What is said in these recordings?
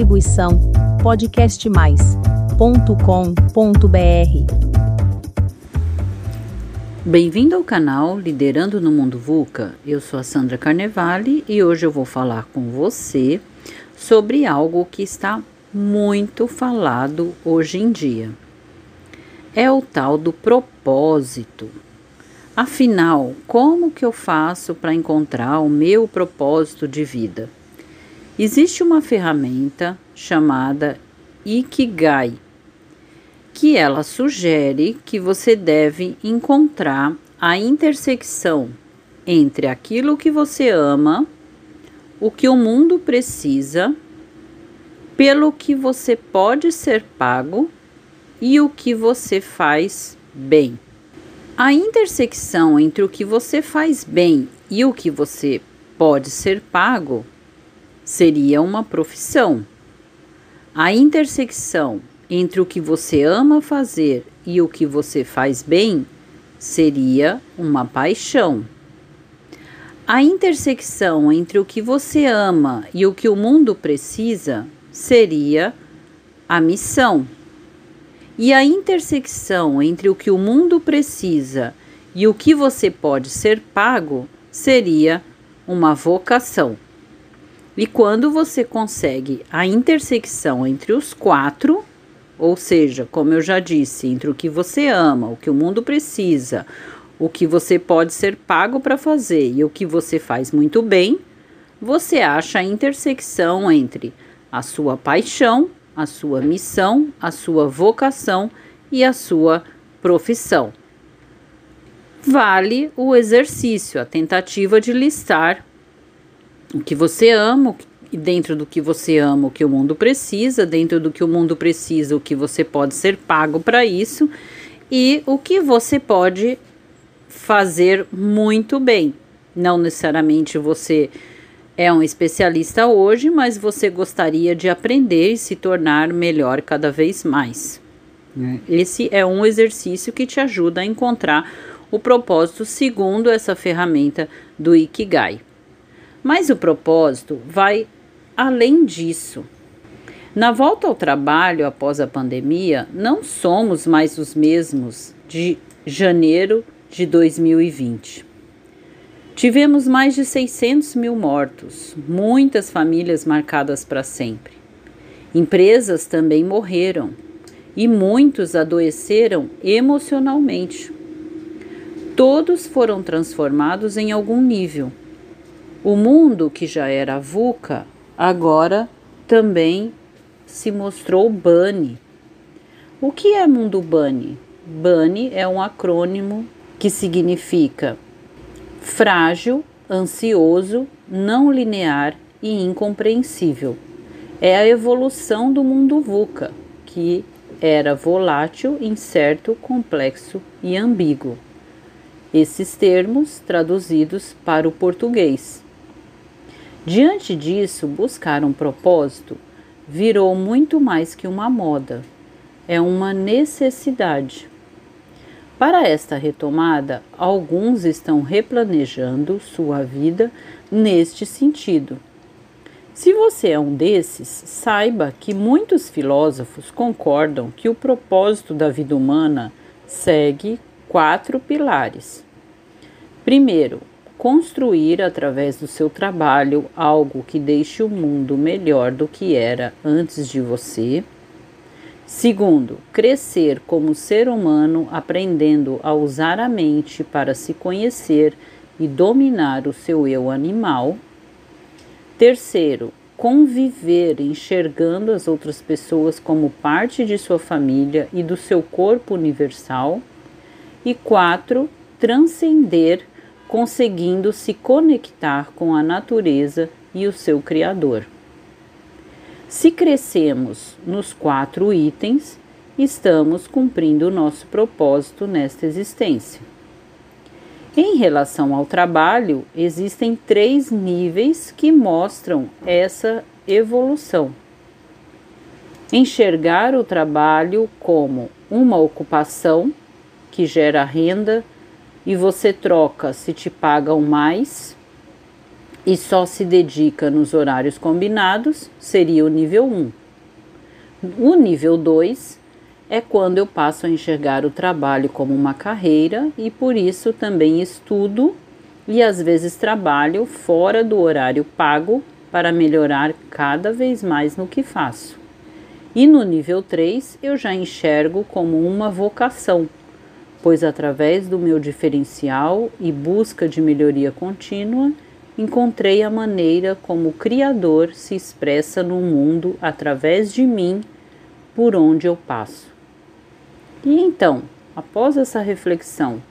Distribuição podcastmais.com.br. Bem-vindo ao canal Liderando no Mundo VUCA. Eu sou a Sandra Carnevale e hoje eu vou falar com você sobre algo que está muito falado hoje em dia. É o tal do propósito. Afinal, como que eu faço para encontrar o meu propósito de vida? Existe uma ferramenta chamada Ikigai, que ela sugere que você deve encontrar a intersecção entre aquilo que você ama, o que o mundo precisa, pelo que você pode ser pago e o que você faz bem. A intersecção entre o que você faz bem e o que você pode ser pago seria uma profissão. A intersecção entre o que você ama fazer e o que você faz bem seria uma paixão. A intersecção entre o que você ama e o que o mundo precisa seria a missão. E a intersecção entre o que o mundo precisa e o que você pode ser pago seria uma vocação. E quando você consegue a intersecção entre os quatro, ou seja, como eu já disse, entre o que você ama, o que o mundo precisa, o que você pode ser pago para fazer e o que você faz muito bem, você acha a intersecção entre a sua paixão, a sua missão, a sua vocação e a sua profissão. Vale o exercício, a tentativa de listar o que você ama, e dentro do que você ama, o que o mundo precisa, dentro do que o mundo precisa, o que você pode ser pago para isso e o que você pode fazer muito bem. Não necessariamente você é um especialista hoje, mas você gostaria de aprender e se tornar melhor cada vez mais. Né? Esse é um exercício que te ajuda a encontrar o propósito segundo essa ferramenta do Ikigai. Mas o propósito vai além disso. Na volta ao trabalho após a pandemia, não somos mais os mesmos de janeiro de 2020. Tivemos mais de 600 mil mortos, muitas famílias marcadas para sempre. Empresas também morreram e muitos adoeceram emocionalmente. Todos foram transformados em algum nível o mundo que já era VUCA agora também se mostrou BANI. O que é mundo BANI? BANI é um acrônimo que significa frágil, ansioso, não linear e incompreensível. É a evolução do mundo VUCA, que era volátil, incerto, complexo e ambíguo. Esses termos traduzidos para o português. Diante disso, buscar um propósito virou muito mais que uma moda, é uma necessidade. Para esta retomada, alguns estão replanejando sua vida neste sentido. Se você é um desses, saiba que muitos filósofos concordam que o propósito da vida humana segue quatro pilares. Primeiro, construir através do seu trabalho algo que deixe o mundo melhor do que era antes de você. Segundo, crescer como ser humano aprendendo a usar a mente para se conhecer e dominar o seu eu animal. Terceiro, conviver enxergando as outras pessoas como parte de sua família e do seu corpo universal. E quatro, transcender conseguindo se conectar com a natureza e o seu Criador. Se crescemos nos quatro itens, estamos cumprindo o nosso propósito nesta existência. Em relação ao trabalho, existem três níveis que mostram essa evolução. Enxergar o trabalho como uma ocupação que gera renda, e você troca se te pagam mais e só se dedica nos horários combinados, seria o nível 1. O nível 2 é quando eu passo a enxergar o trabalho como uma carreira e por isso também estudo e às vezes trabalho fora do horário pago para melhorar cada vez mais no que faço. E no nível 3 eu já enxergo como uma vocação, pois através do meu diferencial e busca de melhoria contínua, encontrei a maneira como o Criador se expressa no mundo através de mim, por onde eu passo. E então, após essa reflexão,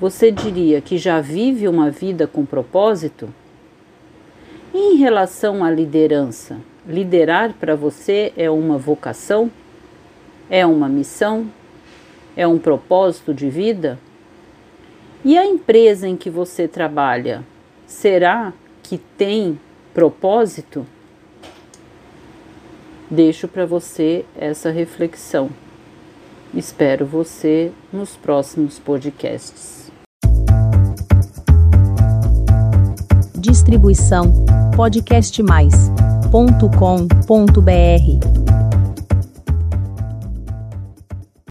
você diria que já vive uma vida com propósito? E em relação à liderança, liderar para você é uma vocação? É uma missão? É um propósito de vida? E a empresa em que você trabalha, será que tem propósito? Deixo para você essa reflexão. Espero você nos próximos podcasts. Distribuição podcastmais.com.br